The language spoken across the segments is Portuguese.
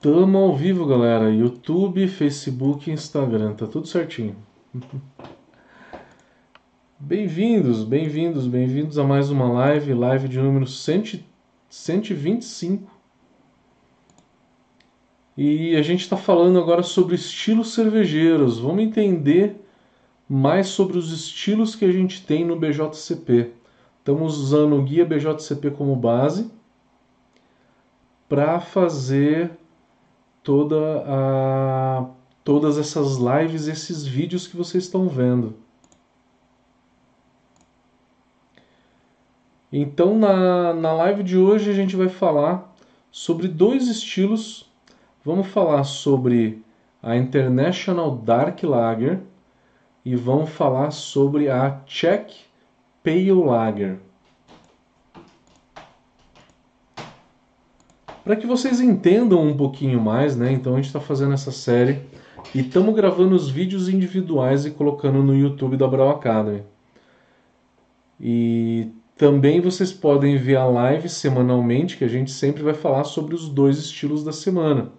Tamo ao vivo, galera. YouTube, Facebook, Instagram, tá tudo certinho. Bem-vindos, bem-vindos, bem-vindos a mais uma live, live de número 100, 125. E a gente está falando agora sobre estilos cervejeiros. Vamos entender mais sobre os estilos que a gente tem no BJCP. Estamos usando o guia BJCP como base para fazer toda a, todas essas lives, esses vídeos que vocês estão vendo. Então, na, na live de hoje, a gente vai falar sobre dois estilos. Vamos falar sobre a International Dark Lager e vamos falar sobre a Czech Pale Lager. Para que vocês entendam um pouquinho mais, né? Então a gente está fazendo essa série e estamos gravando os vídeos individuais e colocando no YouTube da Brau Academy. E também vocês podem ver a live semanalmente, que a gente sempre vai falar sobre os dois estilos da semana.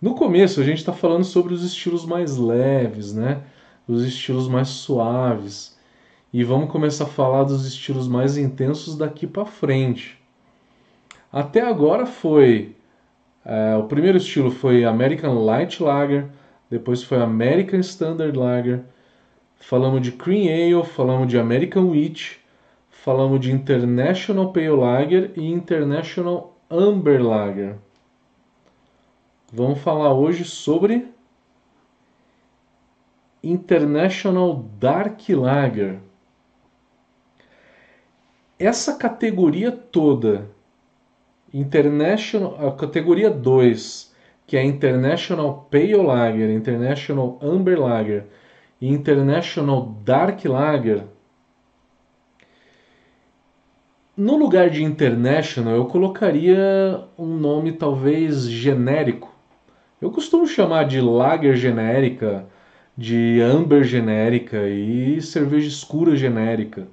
No começo a gente está falando sobre os estilos mais leves, né? Os estilos mais suaves. E vamos começar a falar dos estilos mais intensos daqui para frente. Até agora foi. É, o primeiro estilo foi American Light Lager, depois foi American Standard Lager, falamos de Cream Ale, falamos de American Wheat, falamos de International Pale Lager e International Amber Lager. Vamos falar hoje sobre International Dark Lager. Essa categoria toda International, a categoria 2, que é International Pale Lager, International Amber Lager e International Dark Lager, no lugar de International eu colocaria um nome talvez genérico. Eu costumo chamar de Lager genérica, de Amber genérica e cerveja escura genérica.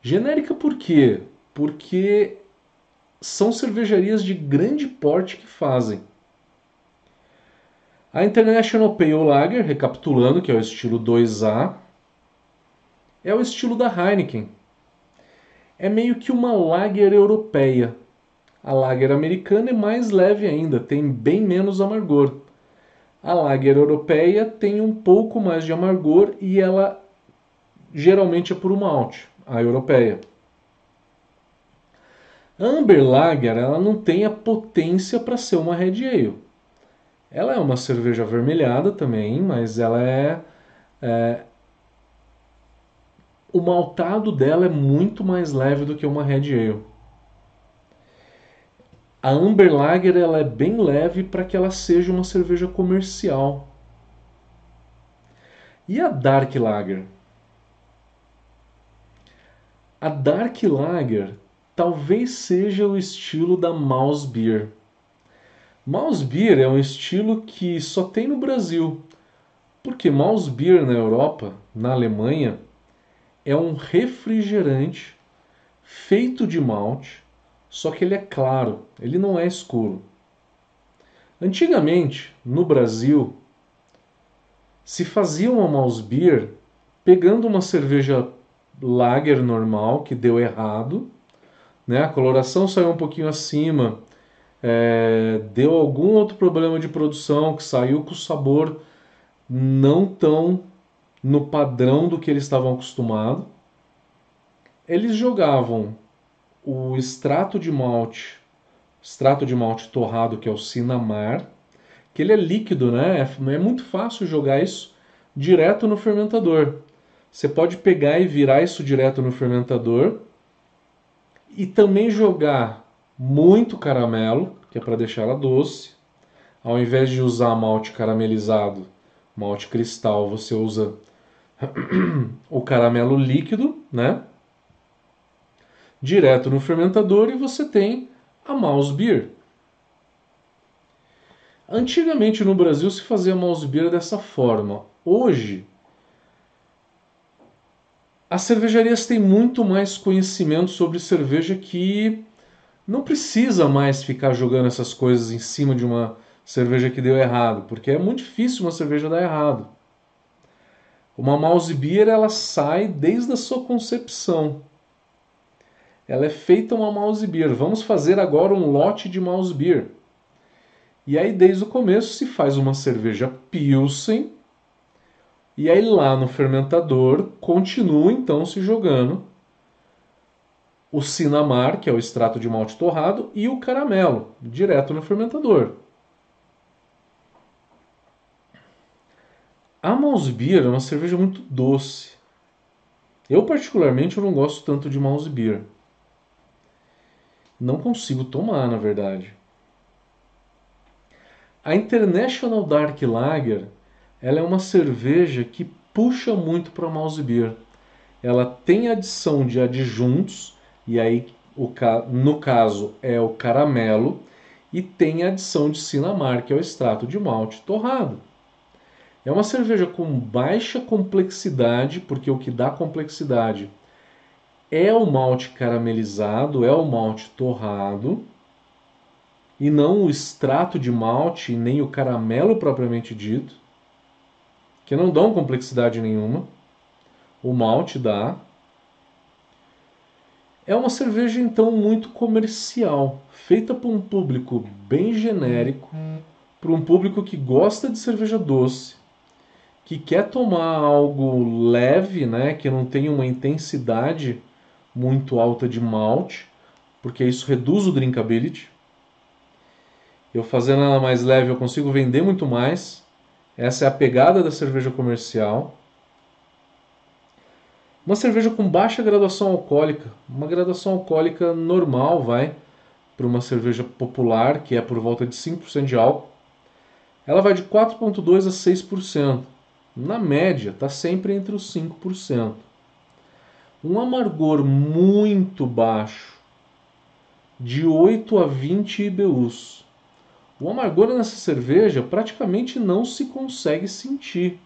Genérica por quê? Porque são cervejarias de grande porte que fazem. A International Pale Lager, recapitulando, que é o estilo 2A, é o estilo da Heineken. É meio que uma lager europeia. A lager americana é mais leve ainda, tem bem menos amargor. A lager europeia tem um pouco mais de amargor e ela geralmente é por malte, a europeia. Amber Lager ela não tem a potência para ser uma Red Ale. Ela é uma cerveja avermelhada também, mas ela é, é o maltado dela é muito mais leve do que uma Red Ale. A Amber Lager ela é bem leve para que ela seja uma cerveja comercial. E a Dark Lager? A Dark Lager talvez seja o estilo da Mouse Beer. Mouse Beer é um estilo que só tem no Brasil, porque Mouse Beer na Europa, na Alemanha, é um refrigerante feito de malte, só que ele é claro, ele não é escuro. Antigamente, no Brasil, se fazia uma mouse beer pegando uma cerveja lager normal que deu errado né? A coloração saiu um pouquinho acima, é, deu algum outro problema de produção que saiu com o sabor não tão no padrão do que eles estavam acostumados. Eles jogavam o extrato de malte, extrato de malte torrado que é o cinamar, que ele é líquido, né? É, é muito fácil jogar isso direto no fermentador. Você pode pegar e virar isso direto no fermentador e também jogar muito caramelo, que é para deixar ela doce. Ao invés de usar malte caramelizado, malte cristal, você usa o caramelo líquido, né? Direto no fermentador e você tem a mouse beer. Antigamente no Brasil se fazia mouse beer dessa forma. Hoje as cervejarias têm muito mais conhecimento sobre cerveja que não precisa mais ficar jogando essas coisas em cima de uma cerveja que deu errado, porque é muito difícil uma cerveja dar errado. Uma mouse beer ela sai desde a sua concepção. Ela é feita uma mouse beer. Vamos fazer agora um lote de mouse beer. E aí desde o começo se faz uma cerveja pilsen. E aí lá no fermentador continua então se jogando o cinamar, que é o extrato de malte torrado, e o caramelo, direto no fermentador. A Beer é uma cerveja muito doce. Eu particularmente eu não gosto tanto de Beer. Não consigo tomar, na verdade. A International Dark Lager, ela é uma cerveja que puxa muito para Mouse Beer. Ela tem adição de adjuntos e aí o, no caso é o caramelo, e tem a adição de cinamar, que é o extrato de malte torrado. É uma cerveja com baixa complexidade, porque o que dá complexidade é o malte caramelizado, é o malte torrado, e não o extrato de malte, nem o caramelo propriamente dito, que não dão complexidade nenhuma. O malte dá, é uma cerveja então muito comercial, feita para um público bem genérico, para um público que gosta de cerveja doce, que quer tomar algo leve, né, que não tenha uma intensidade muito alta de malte, porque isso reduz o drinkability. Eu fazendo ela mais leve, eu consigo vender muito mais. Essa é a pegada da cerveja comercial. Uma cerveja com baixa graduação alcoólica, uma graduação alcoólica normal, vai, para uma cerveja popular, que é por volta de 5% de álcool, ela vai de 4,2% a 6%. Na média, está sempre entre os 5%. Um amargor muito baixo, de 8 a 20 IBUs. O amargor nessa cerveja praticamente não se consegue sentir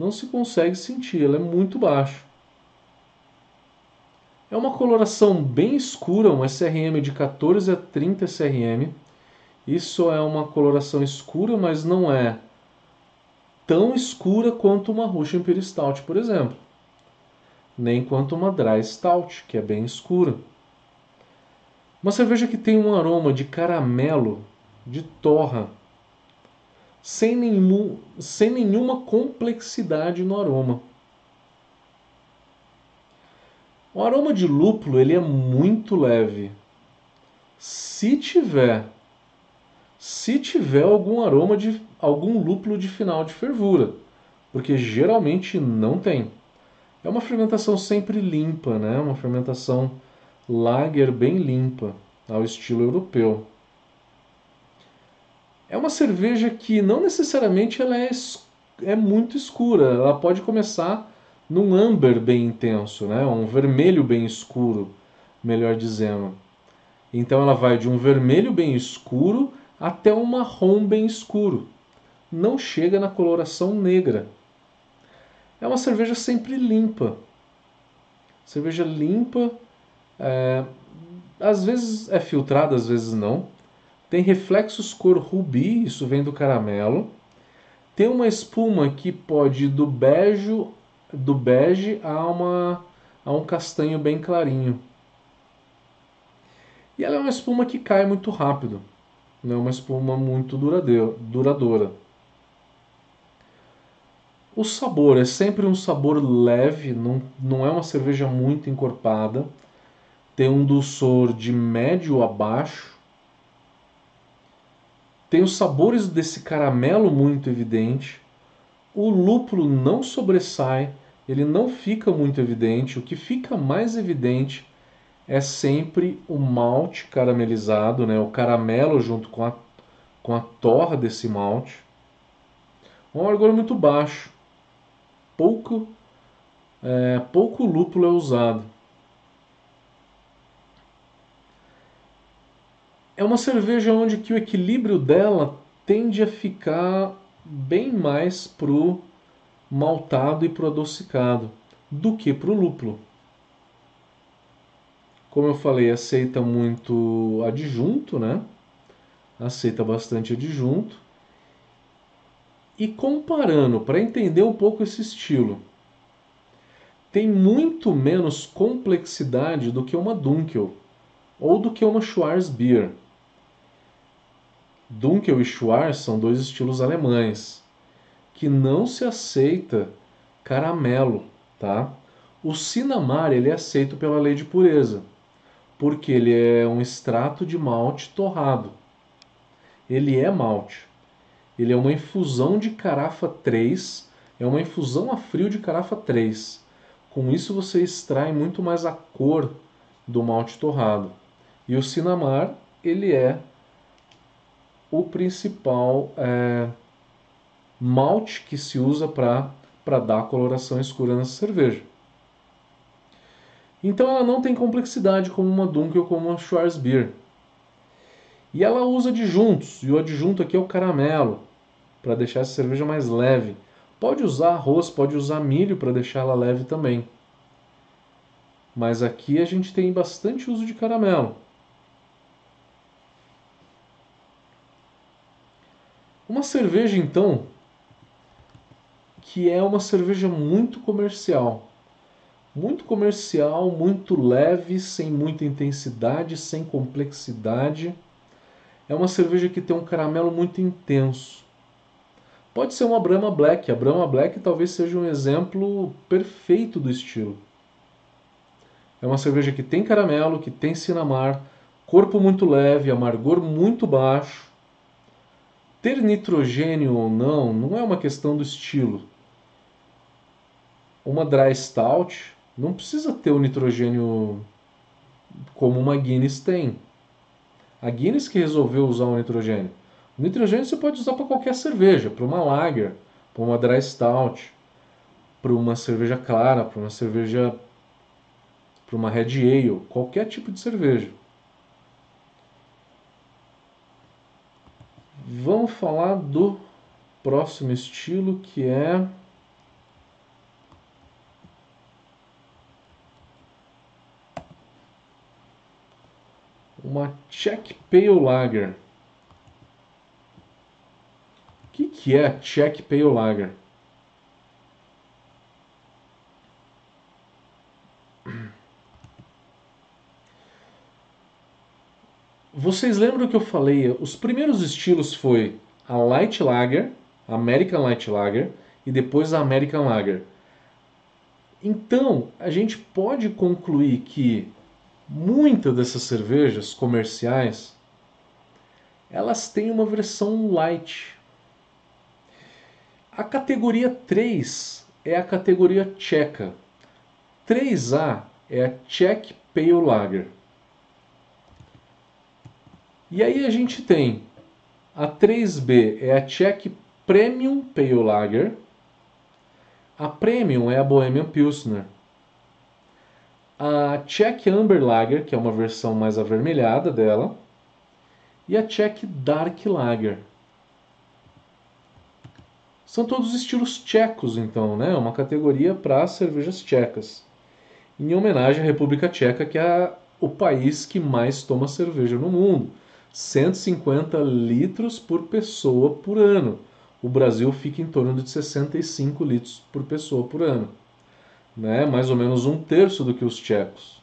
não se consegue sentir, ela é muito baixa. É uma coloração bem escura, um SRM de 14 a 30 SRM. Isso é uma coloração escura, mas não é tão escura quanto uma Russian Imperial Stout, por exemplo. Nem quanto uma Dry Stout, que é bem escura. Uma cerveja que tem um aroma de caramelo, de torra, sem, nenhum, sem nenhuma complexidade no aroma. O aroma de lúpulo ele é muito leve. Se tiver, se tiver algum aroma de algum lúpulo de final de fervura, porque geralmente não tem. É uma fermentação sempre limpa, né? Uma fermentação lager bem limpa, ao estilo europeu. É uma cerveja que não necessariamente ela é, é muito escura. Ela pode começar num amber bem intenso, né? um vermelho bem escuro, melhor dizendo. Então ela vai de um vermelho bem escuro até um marrom bem escuro. Não chega na coloração negra. É uma cerveja sempre limpa. Cerveja limpa, é, às vezes é filtrada, às vezes não. Tem reflexos cor rubi, isso vem do caramelo. Tem uma espuma que pode ir do bege, do bege a, uma, a um castanho bem clarinho. E ela é uma espuma que cai muito rápido. Não é uma espuma muito duradoura. O sabor é sempre um sabor leve, não, não é uma cerveja muito encorpada. Tem um dulçor de médio a baixo tem os sabores desse caramelo muito evidente. O lúpulo não sobressai, ele não fica muito evidente. O que fica mais evidente é sempre o malte caramelizado, né? o caramelo junto com a, com a torra desse malte. Um amargor muito baixo. Pouco, é, pouco lúpulo é usado. É uma cerveja onde que o equilíbrio dela tende a ficar bem mais pro maltado e pro adocicado do que pro lúpulo. Como eu falei, aceita muito adjunto, né? aceita bastante adjunto. E comparando, para entender um pouco esse estilo, tem muito menos complexidade do que uma Dunkel ou do que uma Schwarzbier. Dunkel e Schwarz são dois estilos alemães que não se aceita caramelo, tá? O Sinamar ele é aceito pela lei de pureza, porque ele é um extrato de malte torrado. Ele é malte. Ele é uma infusão de carafa 3, é uma infusão a frio de carafa 3. Com isso você extrai muito mais a cor do malte torrado. E o Sinamar, ele é o principal é, malte que se usa para dar a coloração escura nessa cerveja. Então ela não tem complexidade como uma Dunkel ou como uma Schwarzbier. E ela usa adjuntos, e o adjunto aqui é o caramelo, para deixar essa cerveja mais leve. Pode usar arroz, pode usar milho para deixar ela leve também. Mas aqui a gente tem bastante uso de caramelo. Uma cerveja então que é uma cerveja muito comercial. Muito comercial, muito leve, sem muita intensidade, sem complexidade. É uma cerveja que tem um caramelo muito intenso. Pode ser uma Brahma Black. A Brahma Black talvez seja um exemplo perfeito do estilo. É uma cerveja que tem caramelo, que tem cinamar, corpo muito leve, amargor muito baixo. Ter nitrogênio ou não não é uma questão do estilo uma dry stout não precisa ter o nitrogênio como uma Guinness tem. A Guinness que resolveu usar o nitrogênio. O nitrogênio você pode usar para qualquer cerveja, para uma lager, para uma dry stout, para uma cerveja clara, para uma cerveja para uma red ale, qualquer tipo de cerveja. Vamos falar do próximo estilo que é uma Czech Pale Lager. O que, que é a Czech Pale Lager? Vocês lembram que eu falei? Os primeiros estilos foi a Light Lager, American Light Lager e depois a American Lager. Então, a gente pode concluir que Muitas dessas cervejas comerciais, elas têm uma versão light. A categoria 3 é a categoria tcheca. 3A é a Czech Pale Lager. E aí a gente tem a 3B é a Czech Premium Pale Lager. A Premium é a Bohemian Pilsner a Czech Amber Lager, que é uma versão mais avermelhada dela, e a Czech Dark Lager. São todos estilos tchecos, então, né? Uma categoria para cervejas tchecas. Em homenagem à República Tcheca, que é o país que mais toma cerveja no mundo. 150 litros por pessoa por ano. O Brasil fica em torno de 65 litros por pessoa por ano né? mais ou menos um terço do que os tchecos.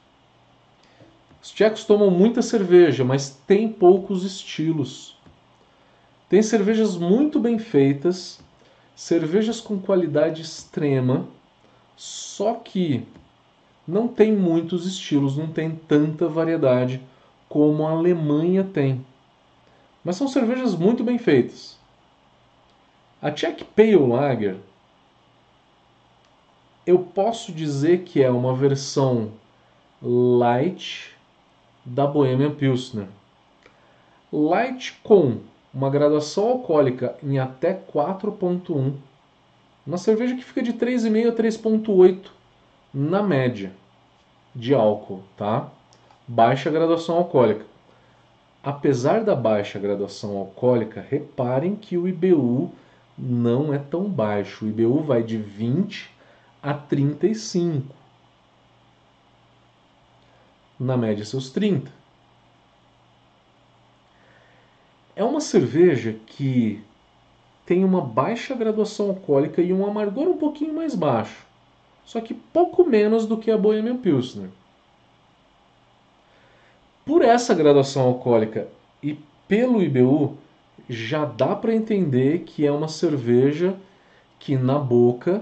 Os tchecos tomam muita cerveja, mas tem poucos estilos. Tem cervejas muito bem feitas, cervejas com qualidade extrema, só que não tem muitos estilos, não tem tanta variedade como a Alemanha tem. Mas são cervejas muito bem feitas. A Czech Pale Lager eu posso dizer que é uma versão light da Bohemian Pilsner. Light com uma graduação alcoólica em até 4.1. Uma cerveja que fica de 3,5 a 3.8 na média de álcool, tá? Baixa graduação alcoólica. Apesar da baixa graduação alcoólica, reparem que o IBU não é tão baixo. O IBU vai de 20 a 35. Na média, seus 30. É uma cerveja que tem uma baixa graduação alcoólica e um amargor um pouquinho mais baixo, só que pouco menos do que a Bohemian Pilsner. Por essa graduação alcoólica e pelo IBU, já dá para entender que é uma cerveja que na boca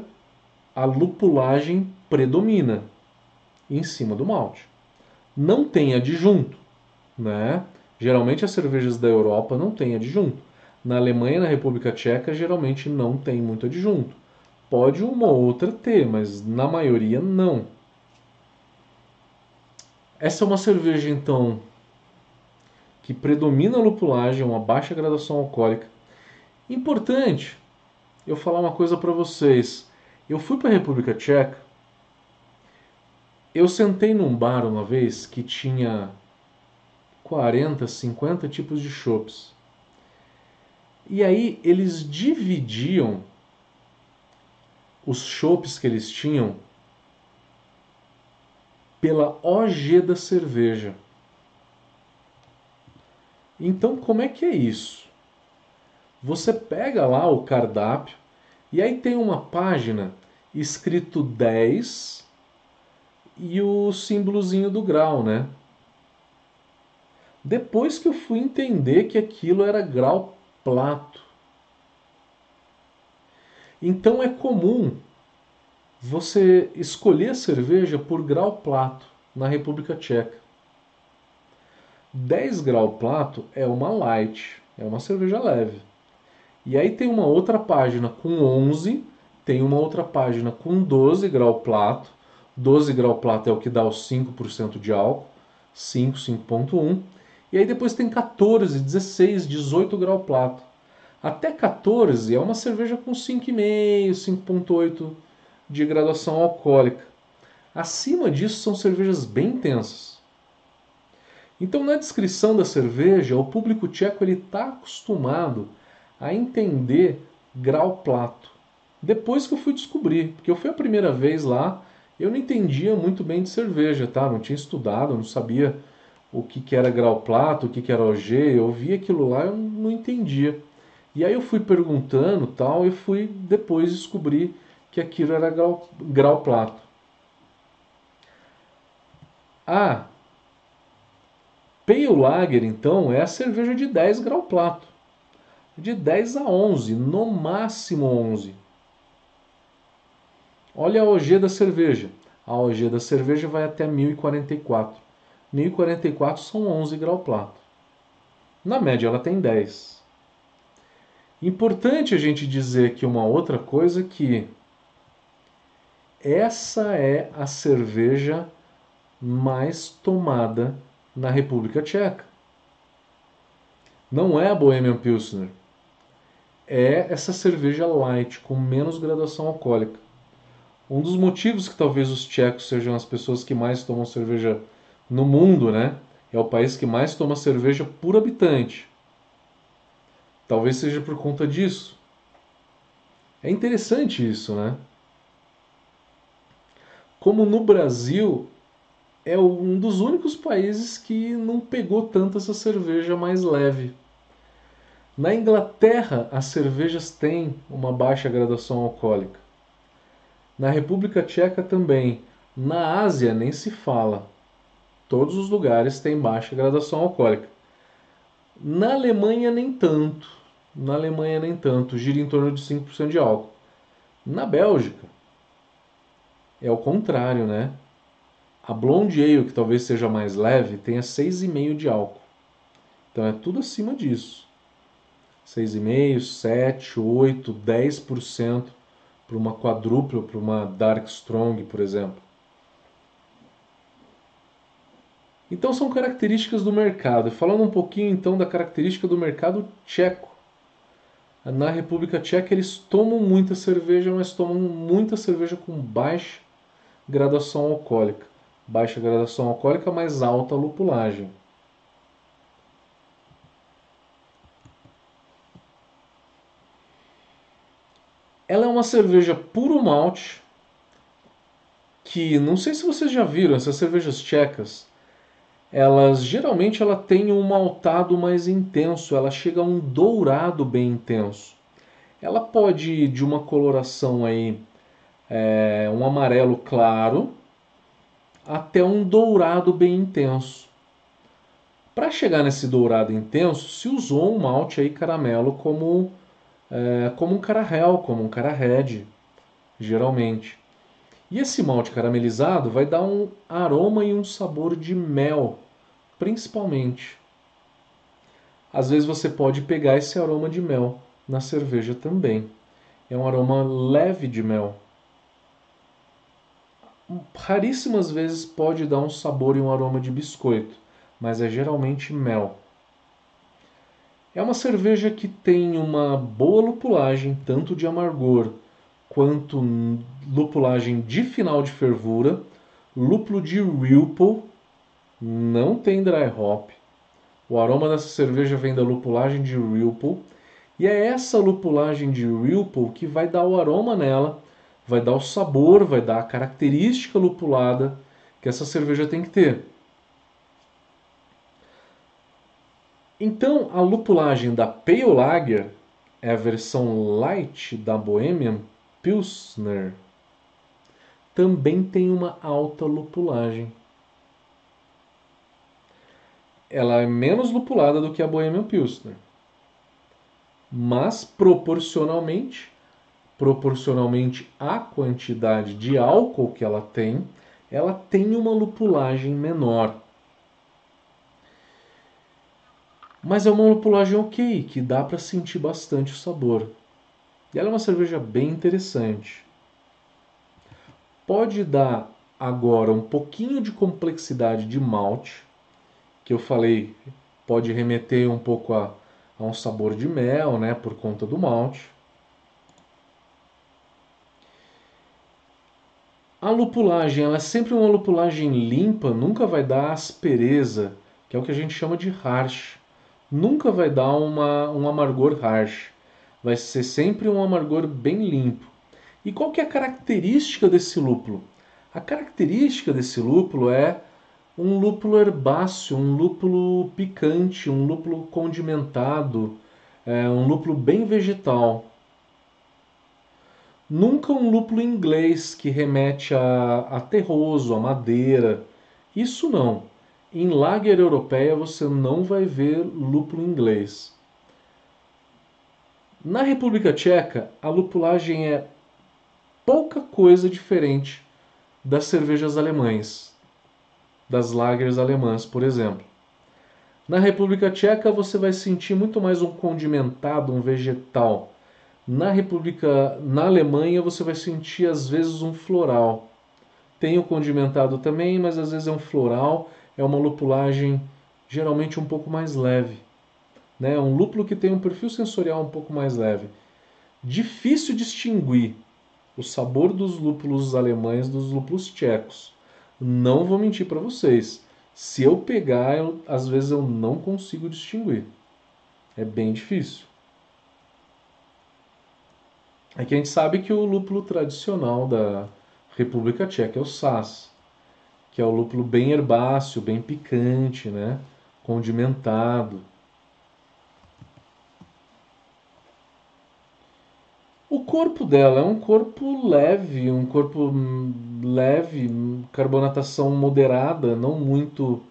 a lupulagem predomina em cima do malte. Não tem adjunto, né? Geralmente as cervejas da Europa não têm adjunto. Na Alemanha e na República Tcheca geralmente não tem muito adjunto. Pode uma ou outra ter, mas na maioria não. Essa é uma cerveja então que predomina a lupulagem, uma baixa graduação alcoólica. Importante eu falar uma coisa para vocês. Eu fui para a República Tcheca. Eu sentei num bar uma vez que tinha 40, 50 tipos de chopps. E aí eles dividiam os chopps que eles tinham pela OG da cerveja. Então, como é que é isso? Você pega lá o cardápio e aí tem uma página escrito 10 e o símbolozinho do grau, né? Depois que eu fui entender que aquilo era grau plato. Então é comum você escolher cerveja por grau plato na República Tcheca. 10 grau plato é uma light, é uma cerveja leve. E aí tem uma outra página com 11, tem uma outra página com 12 grau plato. 12 grau plato é o que dá os 5% de álcool, 5, 5.1. E aí depois tem 14, 16, 18 grau plato. Até 14 é uma cerveja com 5,5, 5,8 de graduação alcoólica. Acima disso são cervejas bem intensas. Então na descrição da cerveja, o público tcheco está acostumado a entender grau plato. Depois que eu fui descobrir, porque eu fui a primeira vez lá, eu não entendia muito bem de cerveja, tá? Não tinha estudado, não sabia o que, que era grau plato, o que, que era OG, eu via aquilo lá, eu não entendia. E aí eu fui perguntando tal, e fui depois descobrir que aquilo era grau, grau plato. A Pale Lager, então, é a cerveja de 10 grau plato. De 10 a 11, no máximo 11. Olha a OG da cerveja. A OG da cerveja vai até 1044. 1044 são 11 grau plato. Na média ela tem 10. Importante a gente dizer que uma outra coisa que essa é a cerveja mais tomada na República Tcheca. Não é a Bohemian Pilsner. É essa cerveja light com menos graduação alcoólica. Um dos motivos que talvez os tchecos sejam as pessoas que mais tomam cerveja no mundo, né? É o país que mais toma cerveja por habitante. Talvez seja por conta disso. É interessante isso, né? Como no Brasil é um dos únicos países que não pegou tanto essa cerveja mais leve. Na Inglaterra, as cervejas têm uma baixa graduação alcoólica. Na República Tcheca também. Na Ásia nem se fala todos os lugares têm baixa graduação alcoólica. Na Alemanha, nem tanto. Na Alemanha, nem tanto. Gira em torno de 5% de álcool. Na Bélgica, é o contrário, né? A Blonde Ale, que talvez seja mais leve, tem 6,5% de álcool. Então é tudo acima disso. 6,5%, 7%, 8%, 10% para uma quadrupla, para uma Dark Strong, por exemplo. Então são características do mercado. Falando um pouquinho então da característica do mercado tcheco. Na República Tcheca eles tomam muita cerveja, mas tomam muita cerveja com baixa graduação alcoólica. Baixa graduação alcoólica, mais alta lupulagem. Ela é uma cerveja puro malte, que não sei se vocês já viram essas cervejas tchecas elas geralmente ela tem um maltado mais intenso, ela chega a um dourado bem intenso. Ela pode ir de uma coloração aí, é, um amarelo claro, até um dourado bem intenso. Para chegar nesse dourado intenso, se usou um malte aí caramelo como, é, como um carahel, como um cara red, geralmente. E esse malte caramelizado vai dar um aroma e um sabor de mel, principalmente. Às vezes você pode pegar esse aroma de mel na cerveja também. É um aroma leve de mel. Raríssimas vezes pode dar um sabor e um aroma de biscoito, mas é geralmente mel. É uma cerveja que tem uma boa lupulagem, tanto de amargor quanto lupulagem de final de fervura, lúpulo de Ripple, não tem dry hop. O aroma dessa cerveja vem da lupulagem de Ripple, e é essa lupulagem de Ripple que vai dar o aroma nela, vai dar o sabor, vai dar a característica lupulada que essa cerveja tem que ter. Então, a lupulagem da Pale Lager é a versão light da Bohemian Pilsner também tem uma alta lupulagem. Ela é menos lupulada do que a Bohemian Pilsner. Mas proporcionalmente, proporcionalmente à quantidade de álcool que ela tem, ela tem uma lupulagem menor. Mas é uma lupulagem ok, que dá para sentir bastante o sabor. E ela é uma cerveja bem interessante. Pode dar agora um pouquinho de complexidade de malte, que eu falei, pode remeter um pouco a, a um sabor de mel, né, por conta do malte. A lupulagem, ela é sempre uma lupulagem limpa, nunca vai dar aspereza, que é o que a gente chama de harsh. Nunca vai dar uma, um amargor harsh vai ser sempre um amargor bem limpo. E qual que é a característica desse lúpulo? A característica desse lúpulo é um lúpulo herbáceo, um lúpulo picante, um lúpulo condimentado, é, um lúpulo bem vegetal. Nunca um lúpulo inglês que remete a, a terroso, a madeira. Isso não. Em lager europeia você não vai ver lúpulo inglês. Na República Tcheca, a lupulagem é pouca coisa diferente das cervejas alemães, das lagers alemãs, por exemplo. Na República Tcheca você vai sentir muito mais um condimentado, um vegetal. Na República, na Alemanha você vai sentir às vezes um floral. Tem o condimentado também, mas às vezes é um floral, é uma lupulagem geralmente um pouco mais leve né? um lúpulo que tem um perfil sensorial um pouco mais leve. Difícil distinguir o sabor dos lúpulos alemães dos lúpulos tchecos. Não vou mentir para vocês. Se eu pegar, eu, às vezes eu não consigo distinguir. É bem difícil. Aqui a gente sabe que o lúpulo tradicional da República Tcheca é o Sass, que é o lúpulo bem herbáceo, bem picante, né? condimentado. O corpo dela é um corpo leve, um corpo leve, carbonatação moderada, não muito,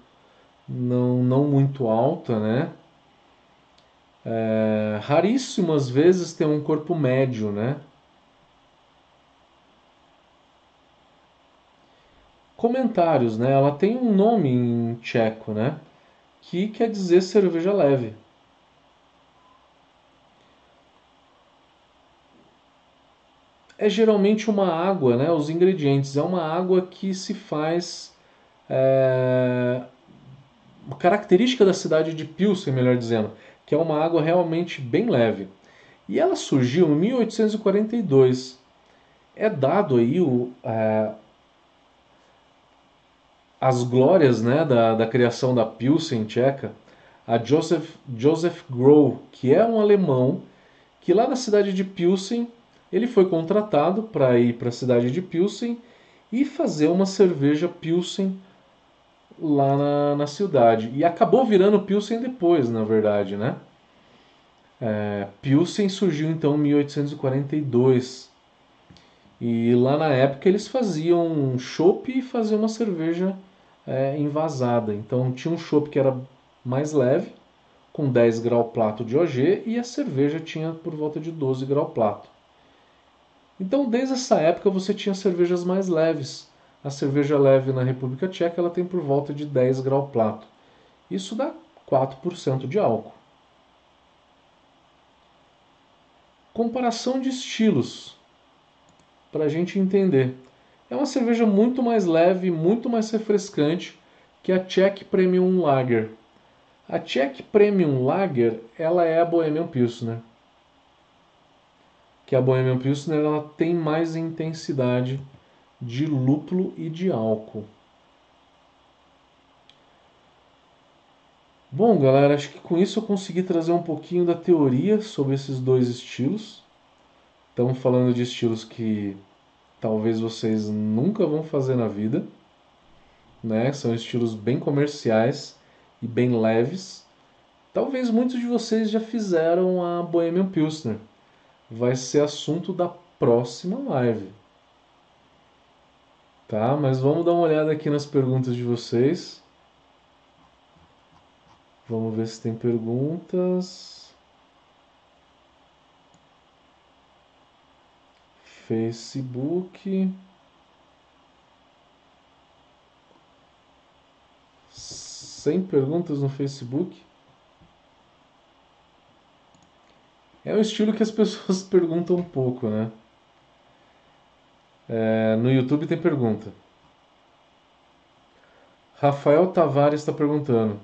não, não muito alta, né? É, raríssimas vezes tem um corpo médio, né? Comentários, né? Ela tem um nome em tcheco, né? Que quer dizer cerveja leve. é geralmente uma água, né? Os ingredientes é uma água que se faz é, característica da cidade de Pilsen, melhor dizendo, que é uma água realmente bem leve. E ela surgiu em 1842. É dado aí o, é, as glórias né, da, da criação da Pilsen tcheca a Joseph, Joseph Groh, que é um alemão que lá na cidade de Pilsen ele foi contratado para ir para a cidade de Pilsen e fazer uma cerveja Pilsen lá na, na cidade. E acabou virando Pilsen depois, na verdade, né? É, Pilsen surgiu então em 1842. E lá na época eles faziam um chopp e faziam uma cerveja é, envasada. Então tinha um chopp que era mais leve, com 10 grau plato de OG, e a cerveja tinha por volta de 12 grau plato. Então desde essa época você tinha cervejas mais leves. A cerveja leve na República Tcheca ela tem por volta de 10 grau plato. Isso dá 4% de álcool. Comparação de estilos, para a gente entender. É uma cerveja muito mais leve, muito mais refrescante que a Czech Premium Lager. A Czech Premium Lager, ela é a Bohemian Pilsner. Que a Bohemian Pilsner ela tem mais intensidade de lúpulo e de álcool. Bom, galera, acho que com isso eu consegui trazer um pouquinho da teoria sobre esses dois estilos. Estamos falando de estilos que talvez vocês nunca vão fazer na vida, né? São estilos bem comerciais e bem leves. Talvez muitos de vocês já fizeram a Bohemian Pilsner. Vai ser assunto da próxima live. Tá, mas vamos dar uma olhada aqui nas perguntas de vocês. Vamos ver se tem perguntas. Facebook. Sem perguntas no Facebook. É um estilo que as pessoas perguntam um pouco, né? É, no YouTube tem pergunta. Rafael Tavares está perguntando.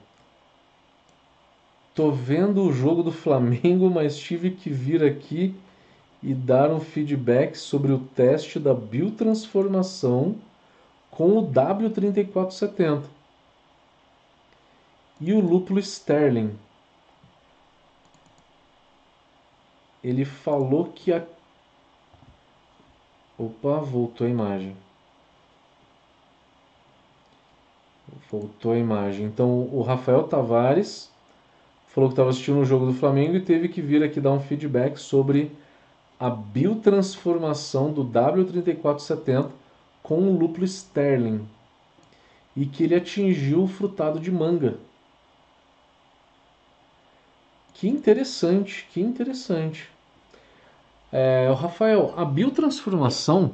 Tô vendo o jogo do Flamengo, mas tive que vir aqui e dar um feedback sobre o teste da biotransformação com o W3470 e o lúpulo Sterling. Ele falou que a Opa, voltou a imagem. Voltou a imagem. Então o Rafael Tavares falou que estava assistindo o jogo do Flamengo e teve que vir aqui dar um feedback sobre a biotransformação do W3470 com o lúpulo Sterling e que ele atingiu o frutado de manga. Que interessante, que interessante. É, Rafael, a biotransformação,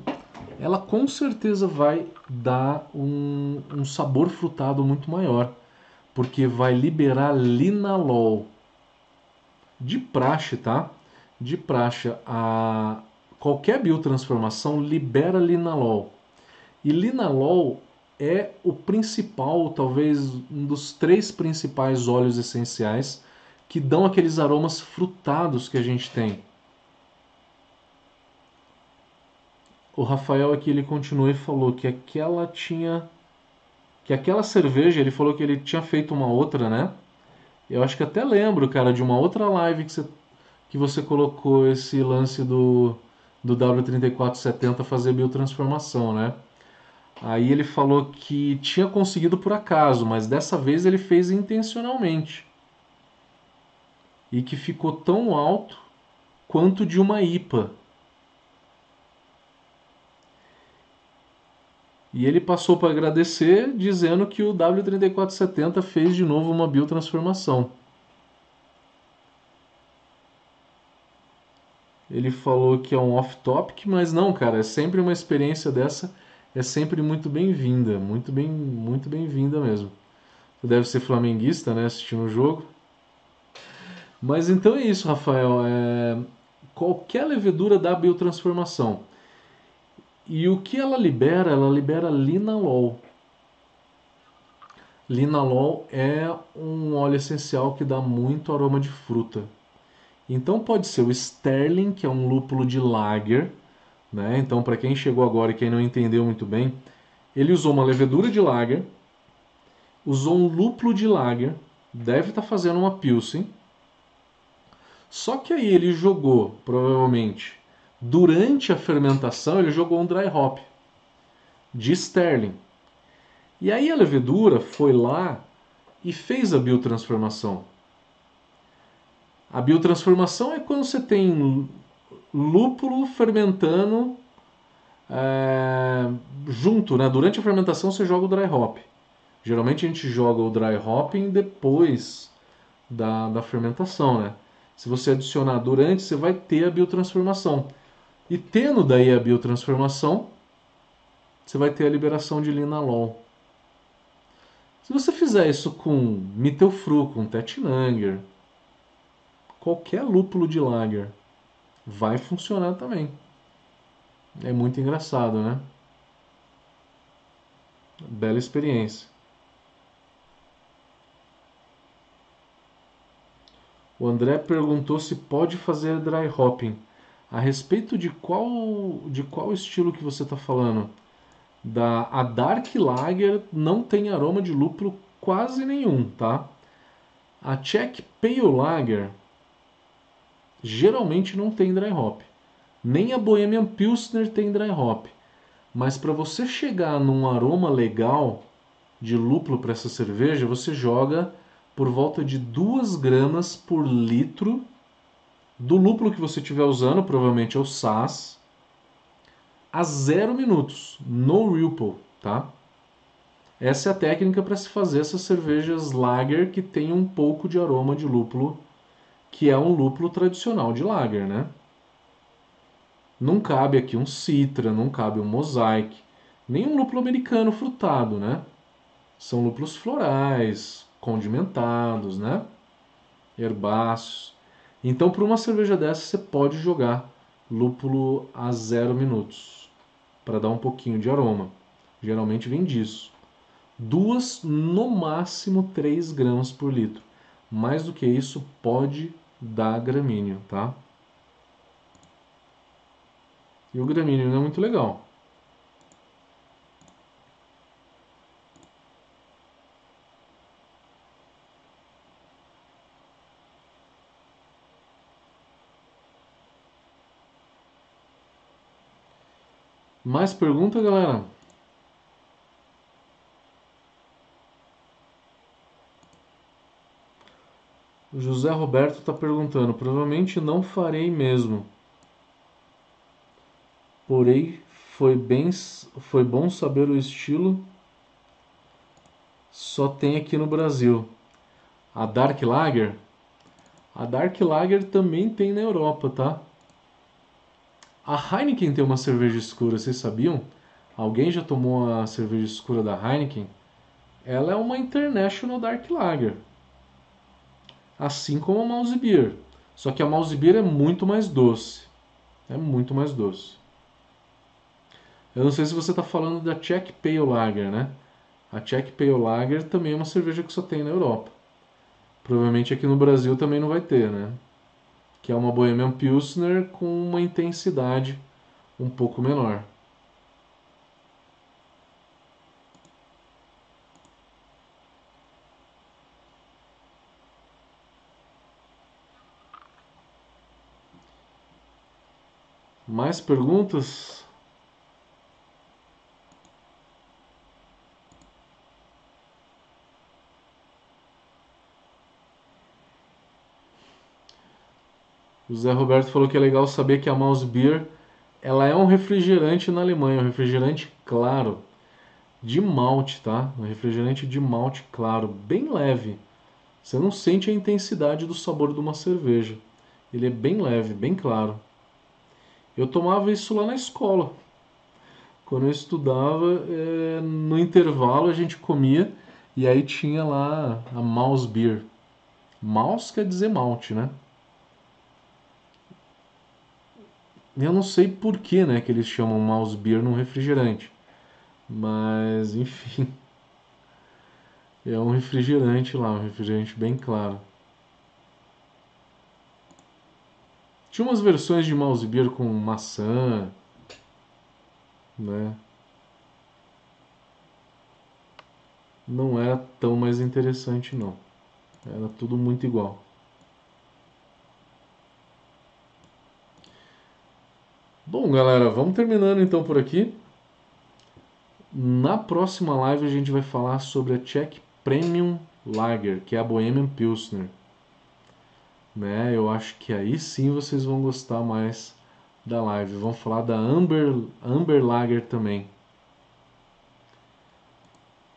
ela com certeza vai dar um, um sabor frutado muito maior, porque vai liberar linalol. De praxe, tá? De praxe, a qualquer biotransformação libera linalol. E linalol é o principal, talvez um dos três principais óleos essenciais que dão aqueles aromas frutados que a gente tem. O Rafael aqui ele continuou e falou que aquela tinha que aquela cerveja, ele falou que ele tinha feito uma outra, né? Eu acho que até lembro, cara, de uma outra live que você, que você colocou esse lance do, do W3470 fazer biotransformação, né? Aí ele falou que tinha conseguido por acaso, mas dessa vez ele fez intencionalmente. E que ficou tão alto quanto de uma IPA. E ele passou para agradecer, dizendo que o W3470 fez de novo uma biotransformação. Ele falou que é um off-topic, mas não, cara, é sempre uma experiência dessa, é sempre muito bem-vinda, muito bem, muito bem-vinda mesmo. Você deve ser flamenguista, né, assistindo o jogo. Mas então é isso, Rafael. É... Qualquer levedura da biotransformação e o que ela libera? Ela libera linalol. Linalol é um óleo essencial que dá muito aroma de fruta. Então pode ser o Sterling, que é um lúpulo de lager, né? Então para quem chegou agora e quem não entendeu muito bem, ele usou uma levedura de lager, usou um lúpulo de lager, deve estar tá fazendo uma pilsen. Só que aí ele jogou, provavelmente, durante a fermentação, ele jogou um dry hop de Sterling. E aí a levedura foi lá e fez a biotransformação. A biotransformação é quando você tem lúpulo fermentando é, junto, né? Durante a fermentação você joga o dry hop. Geralmente a gente joga o dry hopping depois da, da fermentação, né? Se você adicionar durante, você vai ter a biotransformação. E tendo daí a biotransformação, você vai ter a liberação de linalol. Se você fizer isso com Mittelfru, com Tettnanger, qualquer lúpulo de lager, vai funcionar também. É muito engraçado, né? Bela experiência. O André perguntou se pode fazer dry hopping. A respeito de qual de qual estilo que você está falando? Da a Dark Lager não tem aroma de lúpulo quase nenhum, tá? A Czech Pale Lager geralmente não tem dry hop. Nem a Bohemian Pilsner tem dry hop. Mas para você chegar num aroma legal de lúpulo para essa cerveja, você joga por volta de 2 gramas por litro do lúpulo que você estiver usando, provavelmente é o SAS, a 0 minutos, no ripple, tá? Essa é a técnica para se fazer essas cervejas lager que tem um pouco de aroma de lúpulo, que é um lúpulo tradicional de lager, né? Não cabe aqui um citra, não cabe um mosaic, nem um lúpulo americano frutado, né? São lúpulos florais, condimentados, né? Herbáceos. Então, para uma cerveja dessa, você pode jogar lúpulo a zero minutos para dar um pouquinho de aroma. Geralmente vem disso. Duas, no máximo 3 gramas por litro. Mais do que isso, pode dar gramíneo, tá? E o gramíneo não é muito legal. Mais pergunta, galera? O José Roberto está perguntando. Provavelmente não farei mesmo. Porém, foi bem, foi bom saber o estilo. Só tem aqui no Brasil. A Dark Lager. A Dark Lager também tem na Europa, tá? A Heineken tem uma cerveja escura, vocês sabiam? Alguém já tomou a cerveja escura da Heineken? Ela é uma International Dark Lager. Assim como a Mouse Beer. Só que a Mouse Beer é muito mais doce. É muito mais doce. Eu não sei se você está falando da Czech Pale Lager, né? A Czech Pale Lager também é uma cerveja que só tem na Europa. Provavelmente aqui no Brasil também não vai ter, né? Que é uma Bohemian Pilsner com uma intensidade um pouco menor. Mais perguntas? O Zé Roberto falou que é legal saber que a Mouse Beer ela é um refrigerante na Alemanha, um refrigerante claro, de malte, tá? Um refrigerante de malte claro, bem leve. Você não sente a intensidade do sabor de uma cerveja. Ele é bem leve, bem claro. Eu tomava isso lá na escola. Quando eu estudava, é, no intervalo a gente comia e aí tinha lá a Mouse Beer. Mouse quer dizer malte, né? Eu não sei por que, né, que eles chamam mouse beer num refrigerante. Mas, enfim. É um refrigerante lá, um refrigerante bem claro. Tinha umas versões de mouse beer com maçã, né? Não era tão mais interessante não. Era tudo muito igual. Bom, galera, vamos terminando então por aqui. Na próxima live a gente vai falar sobre a Czech Premium Lager, que é a Bohemian Pilsner. Né? Eu acho que aí sim vocês vão gostar mais da live. Vamos falar da Amber, Amber Lager também.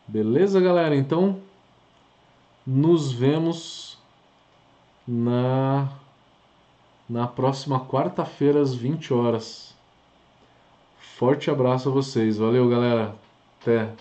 Beleza, galera? Então, nos vemos na na próxima quarta-feira às 20 horas. Forte abraço a vocês. Valeu, galera. Até.